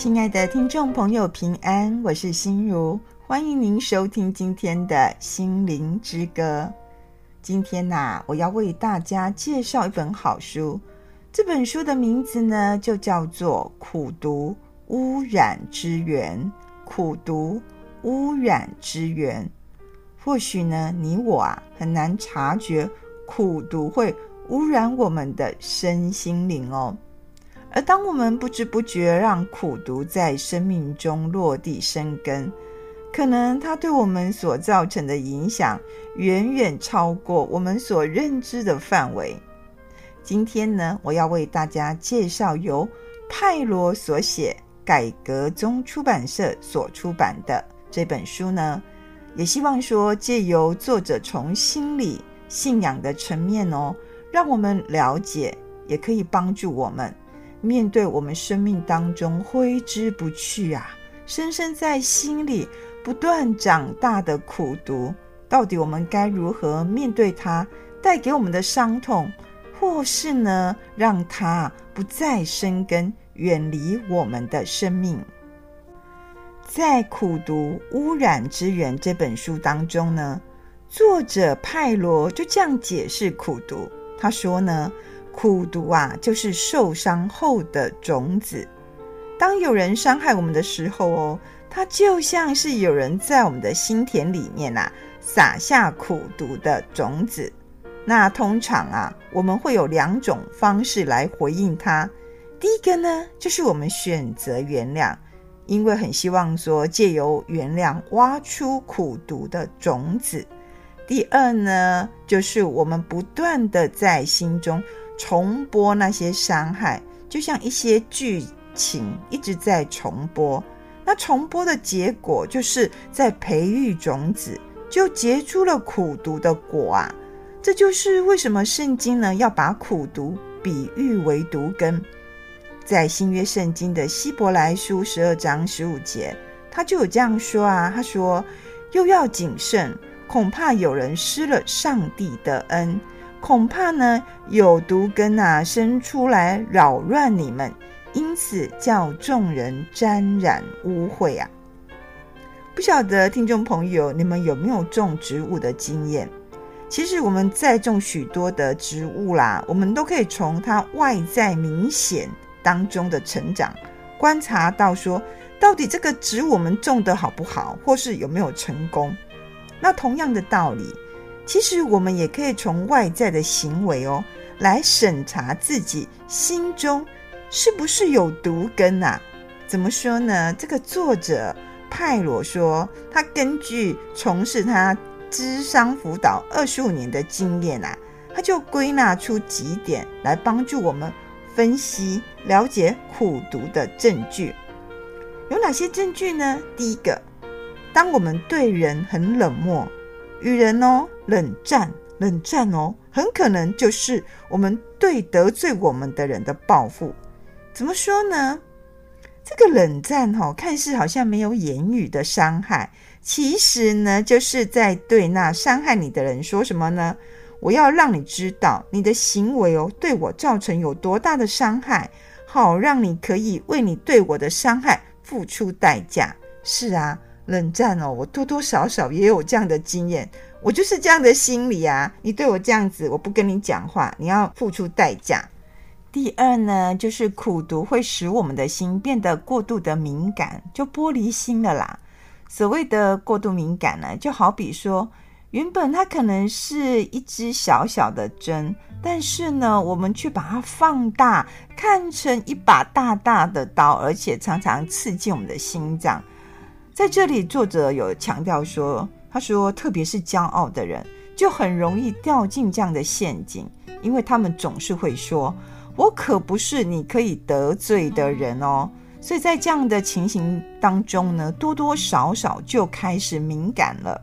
亲爱的听众朋友，平安，我是心如，欢迎您收听今天的心灵之歌。今天呐、我要为大家介绍一本好书，这本书的名字呢，就叫做《苦读污染之源》。苦读污染之源，或许呢，你我啊，很难察觉苦读会污染我们的身心灵哦。而当我们不知不觉让苦毒在生命中落地生根，可能它对我们所造成的影响远远超过我们所认知的范围。今天呢，我要为大家介绍由派罗所写、改革宗出版社所出版的这本书呢，也希望说借由作者从心理信仰的层面哦，让我们了解，也可以帮助我们。面对我们生命当中挥之不去啊，深深在心里不断长大的苦毒，到底我们该如何面对它带给我们的伤痛，或是呢，让它不再生根，远离我们的生命？在《苦毒污染之源》这本书当中呢，作者派罗就这样解释苦毒，他说呢。苦毒啊，就是受伤后的种子。当有人伤害我们的时候哦，它就像是有人在我们的心田里面呐、啊，撒下苦毒的种子。那通常啊，我们会有两种方式来回应它。第一个呢，就是我们选择原谅，因为很希望说借由原谅挖出苦毒的种子。第二呢，就是我们不断的在心中。重播那些伤害，就像一些剧情一直在重播。那重播的结果，就是在培育种子，就结出了苦毒的果啊！这就是为什么圣经呢要把苦毒比喻为毒根。在新约圣经的希伯来书十二章十五节，他就有这样说啊：他说，又要谨慎，恐怕有人失了上帝的恩。恐怕呢，有毒根啊生出来扰乱你们，因此叫众人沾染污秽啊。不晓得听众朋友，你们有没有种植物的经验？其实我们在种许多的植物啦，我们都可以从它外在明显当中的成长，观察到说，到底这个植物我们种的好不好，或是有没有成功。那同样的道理。其实我们也可以从外在的行为哦，来审查自己心中是不是有毒根啊？怎么说呢？这个作者派罗说，他根据从事他咨商辅导二十五年的经验啊，他就归纳出几点来帮助我们分析了解苦毒的证据。有哪些证据呢？第一个，当我们对人很冷漠。与人哦冷战，冷战哦，很可能就是我们对得罪我们的人的报复。怎么说呢？这个冷战、哦，看似好像没有言语的伤害，其实呢，就是在对那伤害你的人说什么呢？我要让你知道你的行为哦，对我造成有多大的伤害，好让你可以为你对我的伤害付出代价。是啊。冷战哦，我多多少少也有这样的经验，我就是这样的心理啊。你对我这样子，我不跟你讲话，你要付出代价。第二呢，就是苦毒会使我们的心变得过度的敏感，就玻璃心了啦。所谓的过度敏感呢，就好比说，原本它可能是一支小小的针，但是呢，我们却把它放大，看成一把大大的刀，而且常常刺进我们的心脏。在这里，作者有强调说：“他说，特别是骄傲的人，就很容易掉进这样的陷阱，因为他们总是会说：‘我可不是你可以得罪的人哦。’所以在这样的情形当中呢，多多少少就开始敏感了。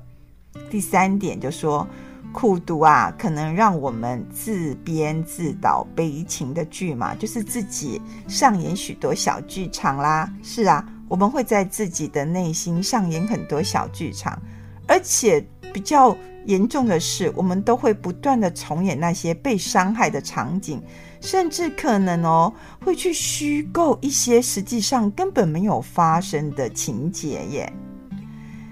第三点就说，苦读啊，可能让我们自编自导悲情的剧嘛，就是自己上演许多小剧场啦。是啊。”我们会在自己的内心上演很多小剧场，而且比较严重的是，我们都会不断的重演那些被伤害的场景，甚至可能哦，会去虚构一些实际上根本没有发生的情节耶。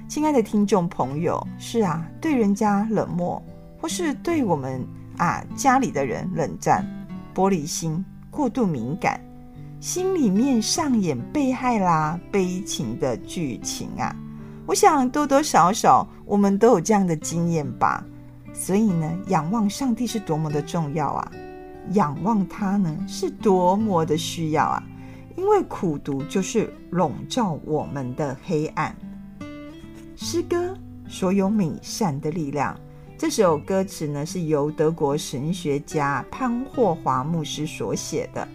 亲爱的听众朋友，是啊，对人家冷漠，或是对我们啊家里的人冷战、玻璃心、过度敏感，心里面上演被害啦、悲情的剧情啊。我想多多少少我们都有这样的经验吧。所以呢，仰望上帝是多么的重要啊！仰望他呢是多么的需要啊！因为苦毒就是笼罩我们的黑暗。诗歌所有美善的力量，这首歌词呢是由德国神学家潘霍华牧师所写的。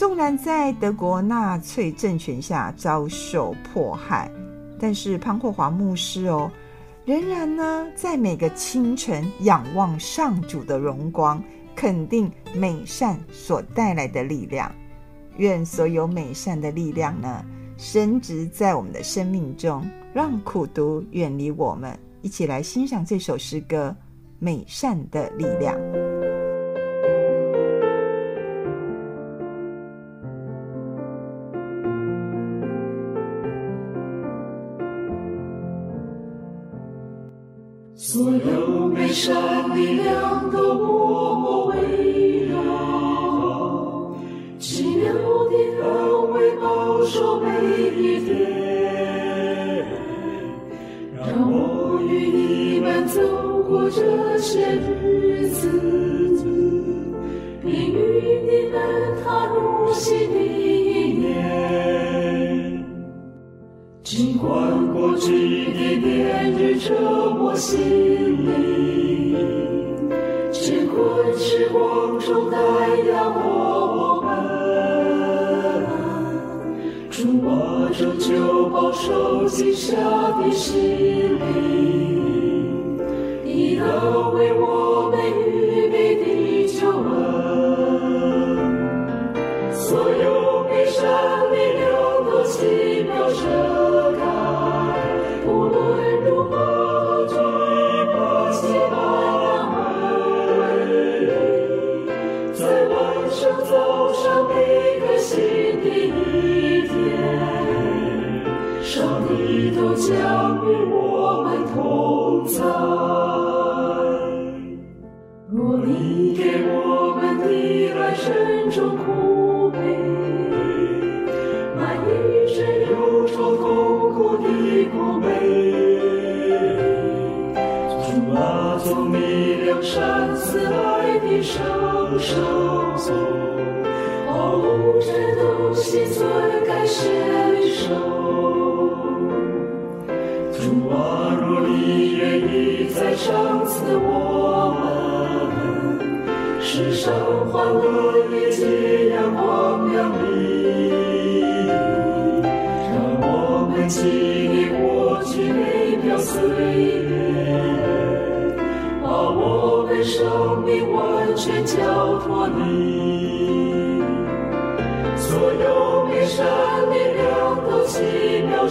纵然在德国纳粹政权下遭受迫害，但是潘霍华牧师哦，仍然呢在每个清晨仰望上主的荣光，肯定美善所带来的力量。愿所有美善的力量呢，深植在我们的生命中。让苦毒远离我们，一起来欣赏这首诗歌《美善的力量》。所有悲伤力量都默默围绕，奇妙的安慰保守每一天。让我与你们走过这些日子，并与你们踏入新的团国军的点缀着我心里，乾坤时光中带过我们，主我这究保守记下的心灵，你能为我。把我们生命完全交托你，所有美善力量都奇妙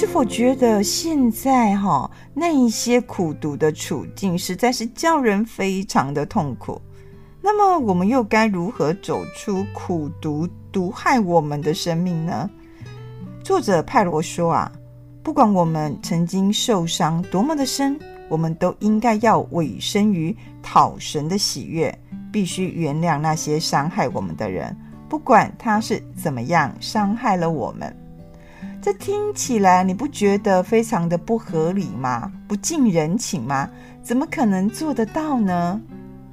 是否觉得现在哈那一些苦毒的处境实在是叫人非常的痛苦？那么我们又该如何走出苦毒毒害我们的生命呢？作者派罗说啊，不管我们曾经受伤多么的深，我们都应该要委身于讨神的喜悦，必须原谅那些伤害我们的人，不管他是怎么样伤害了我们。这听起来你不觉得非常的不合理吗？不近人情吗？怎么可能做得到呢？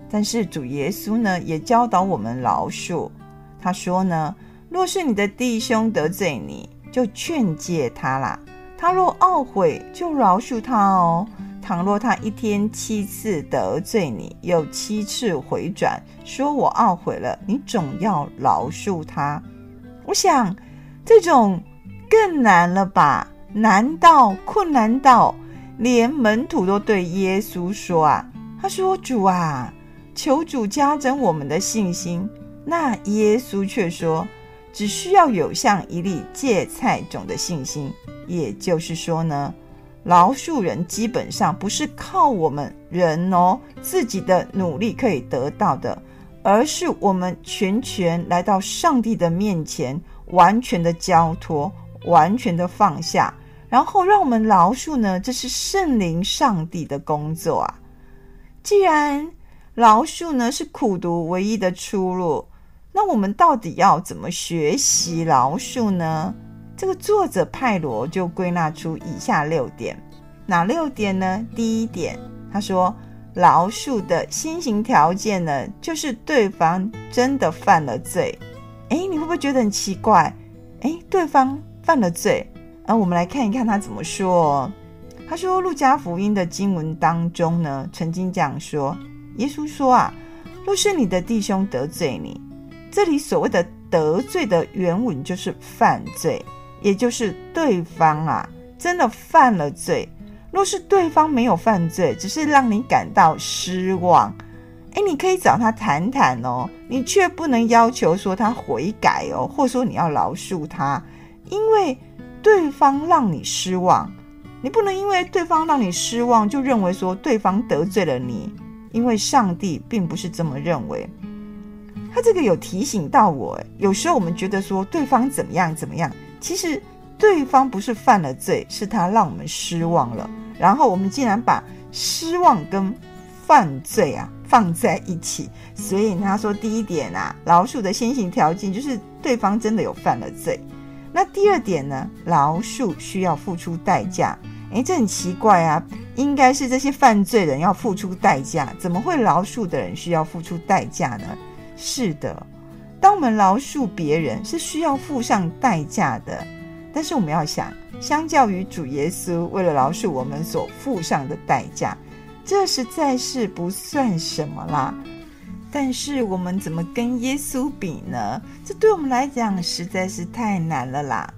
但是主耶稣呢，也教导我们饶恕。他说呢，若是你的弟兄得罪你，就劝诫他啦。他若懊悔，就饶恕他哦。倘若他一天七次得罪你，又七次回转，说我懊悔了，你总要饶恕他。我想这种。更难了吧？难道困难到连门徒都对耶稣说啊？他说：“主啊，求主加增我们的信心。”那耶稣却说：“只需要有像一粒芥菜种的信心。”也就是说呢，饶恕人基本上不是靠我们人哦自己的努力可以得到的，而是我们全权来到上帝的面前，完全的交托。完全的放下，然后让我们饶恕呢？这是圣灵上帝的工作啊！既然饶恕呢是苦读唯一的出路，那我们到底要怎么学习饶恕呢？这个作者派罗就归纳出以下六点，哪六点呢？第一点，他说饶恕的先行条件呢，就是对方真的犯了罪。诶，你会不会觉得很奇怪？诶，对方。犯了罪，啊，我们来看一看他怎么说。他说，《路加福音》的经文当中呢，曾经讲说，耶稣说啊，若是你的弟兄得罪你，这里所谓的得罪的原文就是犯罪，也就是对方啊真的犯了罪。若是对方没有犯罪，只是让你感到失望，哎，你可以找他谈谈哦，你却不能要求说他悔改哦，或者说你要饶恕他。因为对方让你失望，你不能因为对方让你失望就认为说对方得罪了你，因为上帝并不是这么认为。他这个有提醒到我，有时候我们觉得说对方怎么样怎么样，其实对方不是犯了罪，是他让我们失望了。然后我们竟然把失望跟犯罪啊放在一起，所以他说第一点啊，老鼠的先行条件就是对方真的有犯了罪。那第二点呢？饶恕需要付出代价。诶，这很奇怪啊！应该是这些犯罪人要付出代价，怎么会饶恕的人需要付出代价呢？是的，当我们饶恕别人是需要付上代价的。但是我们要想，相较于主耶稣为了饶恕我们所付上的代价，这实在是不算什么啦。但是我们怎么跟耶稣比呢？这对我们来讲实在是太难了啦。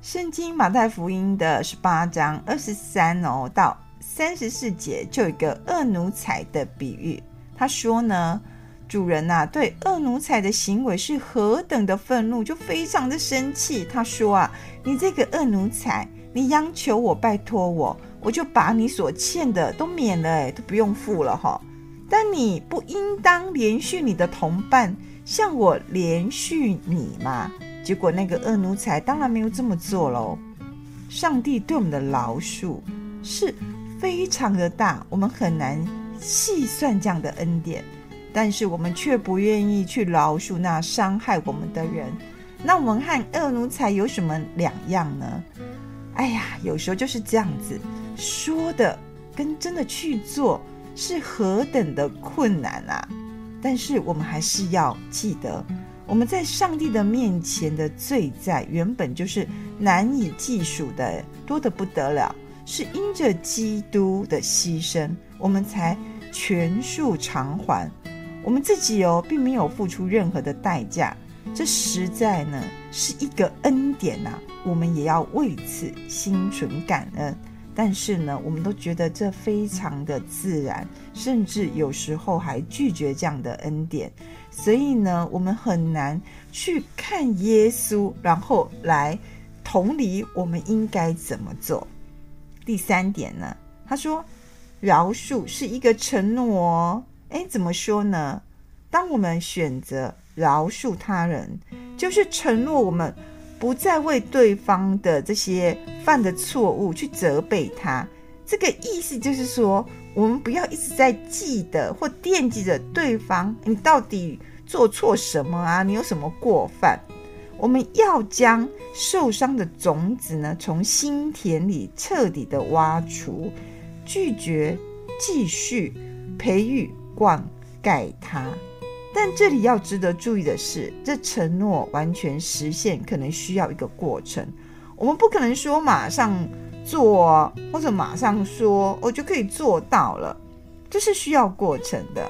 圣经马太福音的十八章二十三哦到三十四节就有一个恶奴才的比喻。他说呢，主人呐、啊、对恶奴才的行为是何等的愤怒，就非常的生气。他说啊，你这个恶奴才，你央求我，拜托我，我就把你所欠的都免了，哎，都不用付了哈。但你不应当连续你的同伴，像我连续你吗？结果那个恶奴才当然没有这么做喽。上帝对我们的饶恕是非常的大，我们很难细算这样的恩典，但是我们却不愿意去饶恕那伤害我们的人。那我们和恶奴才有什么两样呢？哎呀，有时候就是这样子，说的跟真的去做。是何等的困难啊！但是我们还是要记得，我们在上帝的面前的罪债原本就是难以计数的，多得不得了。是因着基督的牺牲，我们才全数偿还。我们自己哦，并没有付出任何的代价，这实在呢是一个恩典呐、啊。我们也要为此心存感恩。但是呢，我们都觉得这非常的自然，甚至有时候还拒绝这样的恩典。所以呢，我们很难去看耶稣，然后来同理我们应该怎么做。第三点呢，他说，饶恕是一个承诺哦。诶，怎么说呢？当我们选择饶恕他人，就是承诺我们不再为对方的这些犯的错误去责备他。这个意思就是说，我们不要一直在记得或惦记着对方，你到底做错什么啊？你有什么过犯？我们要将受伤的种子呢，从心田里彻底的挖除，拒绝继续培育。灌溉它，但这里要值得注意的是，这承诺完全实现可能需要一个过程。我们不可能说马上做，或者马上说我就可以做到了，这是需要过程的。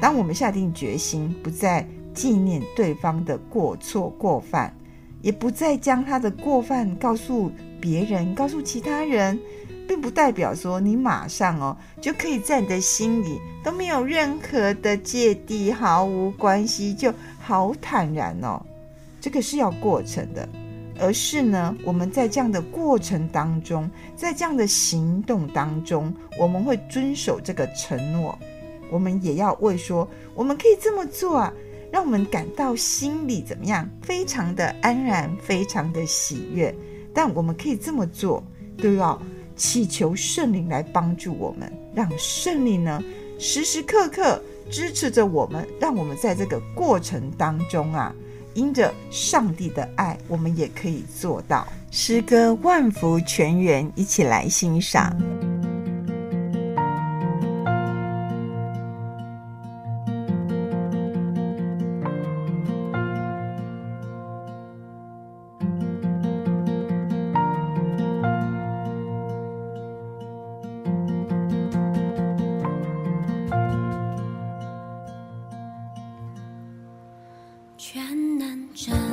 当我们下定决心，不再纪念对方的过错过犯，也不再将他的过犯告诉别人，告诉其他人。并不代表说你马上哦就可以在你的心里都没有任何的芥蒂，毫无关系，就好坦然哦。这个是要过程的，而是呢，我们在这样的过程当中，在这样的行动当中，我们会遵守这个承诺。我们也要为说我们可以这么做啊，让我们感到心里怎么样？非常的安然，非常的喜悦。但我们可以这么做，都要。祈求圣灵来帮助我们，让圣灵呢时时刻刻支持着我们，让我们在这个过程当中啊，因着上帝的爱，我们也可以做到。诗歌万福泉源，一起来欣赏。着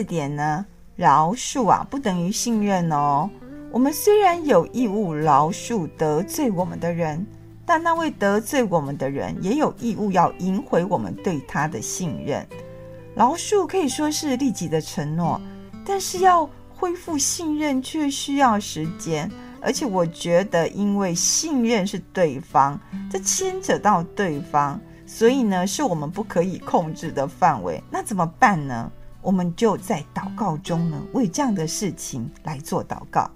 四点呢，饶恕啊，不等于信任哦。我们虽然有义务饶恕得罪我们的人，但那位得罪我们的人也有义务要赢回我们对他的信任。饶恕可以说是立即的承诺，但是要恢复信任却需要时间。而且我觉得，因为信任是对方，这牵扯到对方，所以呢，是我们不可以控制的范围。那怎么办呢？我们就在祷告中呢，为这样的事情来做祷告。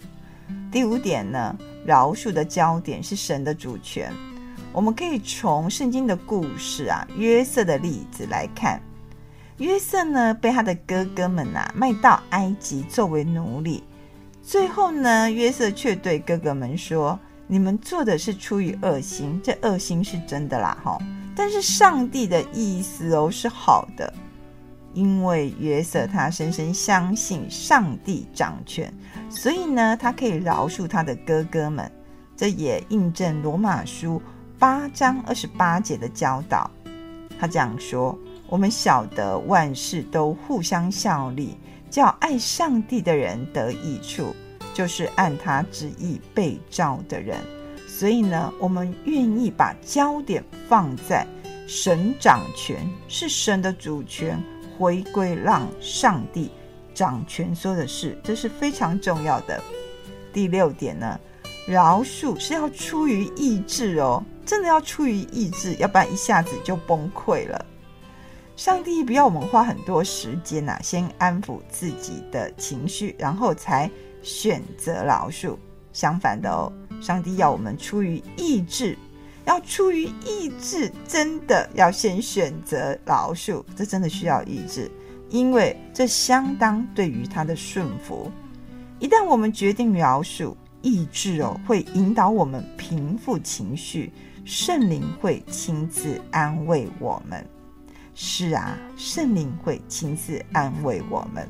第五点呢，饶恕的焦点是神的主权。我们可以从圣经的故事啊，约瑟的例子来看。约瑟呢，被他的哥哥们啊卖到埃及作为奴隶。最后呢，约瑟却对哥哥们说：“你们做的是出于恶心，这恶心是真的啦，哈！但是上帝的意思哦是好的。”因为约瑟他深深相信上帝掌权，所以呢，他可以饶恕他的哥哥们。这也印证罗马书八章二十八节的教导。他这样说：“我们晓得万事都互相效力，叫爱上帝的人得益处，就是按他旨意被召的人。”所以呢，我们愿意把焦点放在神掌权，是神的主权。回归让上帝掌权说的事，这是非常重要的。第六点呢，饶恕是要出于意志哦，真的要出于意志，要不然一下子就崩溃了。上帝不要我们花很多时间呐、啊，先安抚自己的情绪，然后才选择饶恕。相反的哦，上帝要我们出于意志。要出于意志，真的要先选择饶恕，这真的需要意志，因为这相当对于他的顺服。一旦我们决定饶恕，意志哦会引导我们平复情绪，圣灵会亲自安慰我们。是啊，圣灵会亲自安慰我们。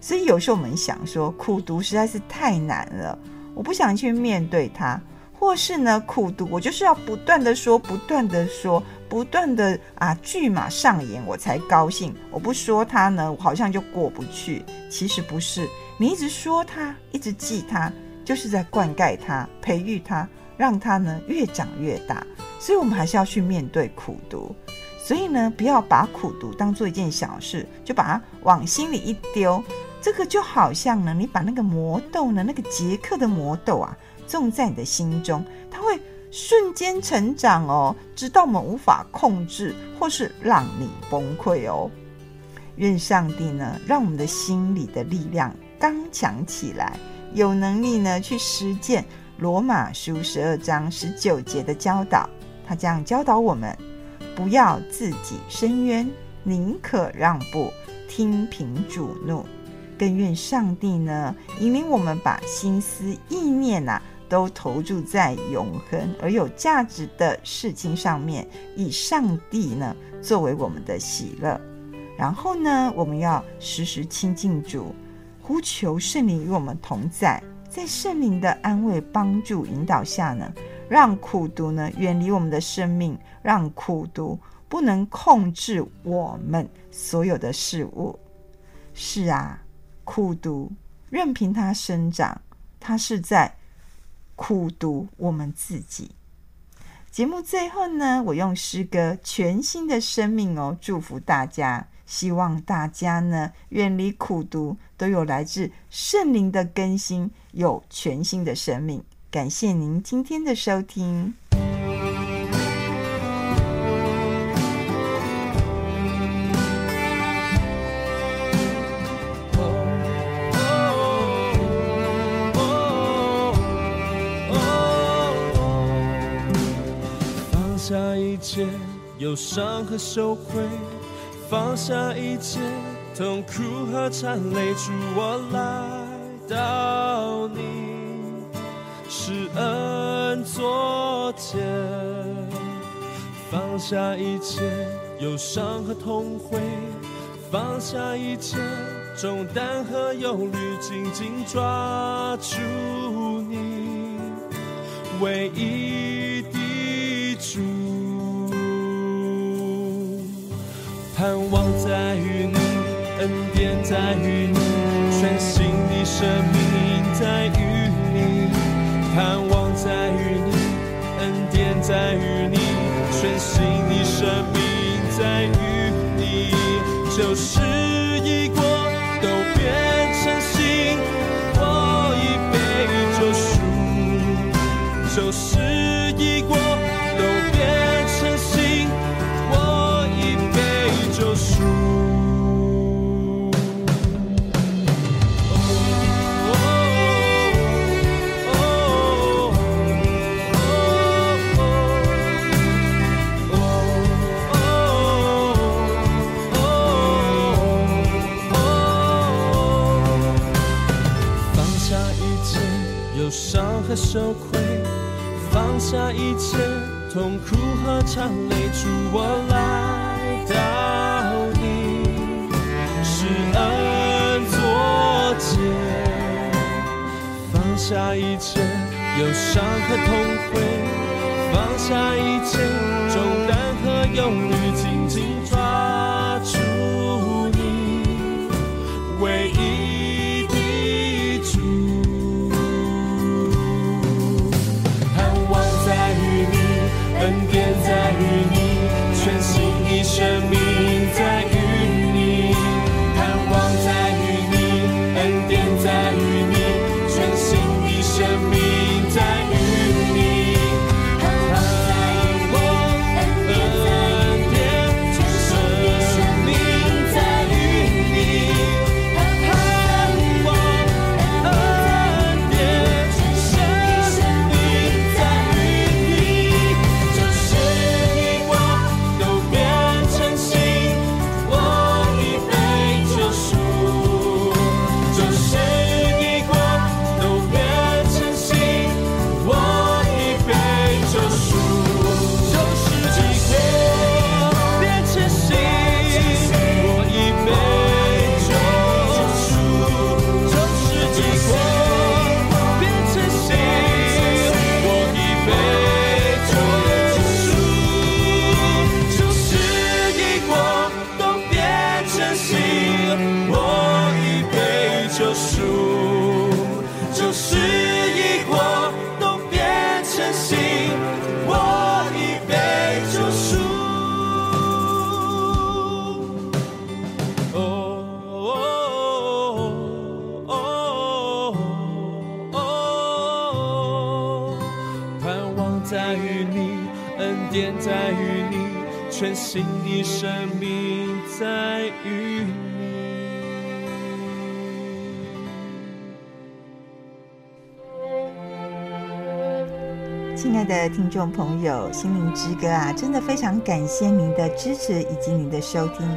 所以有时候我们想说，苦读实在是太难了，我不想去面对它。或是呢，苦毒，我就是要不断的说，不断的说，不断的啊，剧码上演，我才高兴。我不说他呢，我好像就过不去。其实不是，你一直说他，一直记他，就是在灌溉他，培育他，让他呢越长越大。所以，我们还是要去面对苦毒。所以呢，不要把苦毒当做一件小事，就把它往心里一丢。这个就好像呢，你把那个魔豆呢，那个杰克的魔豆啊。种在你的心中，它会瞬间成长哦，直到我们无法控制，或是让你崩溃哦。愿上帝呢，让我们的心里的力量刚强起来，有能力呢去实践罗马书十二章十九节的教导。他这样教导我们：不要自己伸冤，宁可让步，听凭主怒。更愿上帝呢，引领我们把心思意念呐、都投注在永恒而有价值的事情上面，以上帝呢作为我们的喜乐。然后呢，我们要时时亲近主，呼求圣灵与我们同在，在圣灵的安慰、帮助、引导下呢，让苦毒呢远离我们的生命，让苦毒不能控制我们所有的事物。是啊，苦毒任凭它生长，它是在。苦读我们自己。节目最后呢，我用诗歌《全新的生命》哦，祝福大家。希望大家呢，远离苦读，都有来自圣灵的更新，有全新的生命。感谢您今天的收听。切忧伤和羞愧，放下一切痛苦和缠累，主我来到你施恩座前，放下一切忧伤和痛悔，放下一切重担和忧虑，紧紧抓住你。唯一盼望在于你，恩典在于你，全新的生命在于你。盼望在于你，恩典在于你，全新的生命在于你。就是羞愧，放下一切痛苦和缠累，主我来到你，施恩作结，放下一切忧伤和痛悔，放下一切重担和忧虑，在于你。亲爱的听众朋友，心灵之歌啊，真的非常感谢您的支持以及您的收听。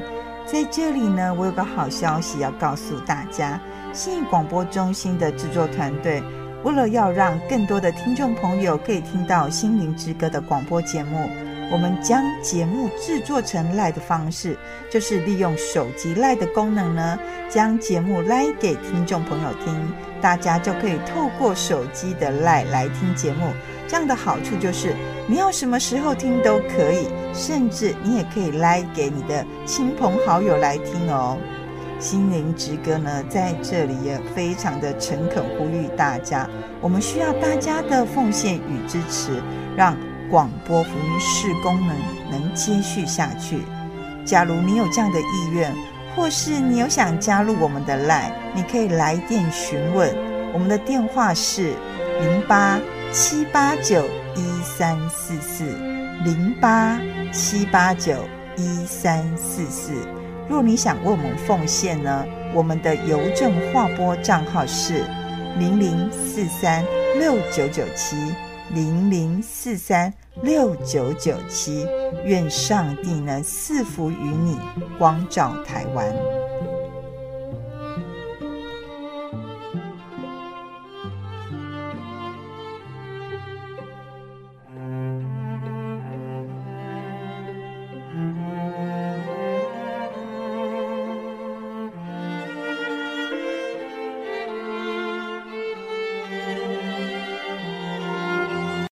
在这里呢，我有个好消息要告诉大家，信义广播中心的制作团队，为了要让更多的听众朋友可以听到心灵之歌的广播节目。我们将节目制作成 LINE 的方式，就是利用手机 LINE 的功能呢，将节目赖给听众朋友听，大家就可以透过手机的赖来听节目。这样的好处就是，你要什么时候听都可以，甚至你也可以赖给你的亲朋好友来听哦。心灵之歌呢，在这里也非常的诚恳呼吁大家，我们需要大家的奉献与支持，让。广播福音事功能能接续下去。假如你有这样的意愿，或是你有想加入我们的 LINE，你可以来电询问。我们的电话是零八七八九一三四四零八七八九一三四四。若你想为我们奉献呢，我们的邮政划拨账号是零零四三六九九七。零零四三六九九七，愿上帝呢赐福于你，光照台湾。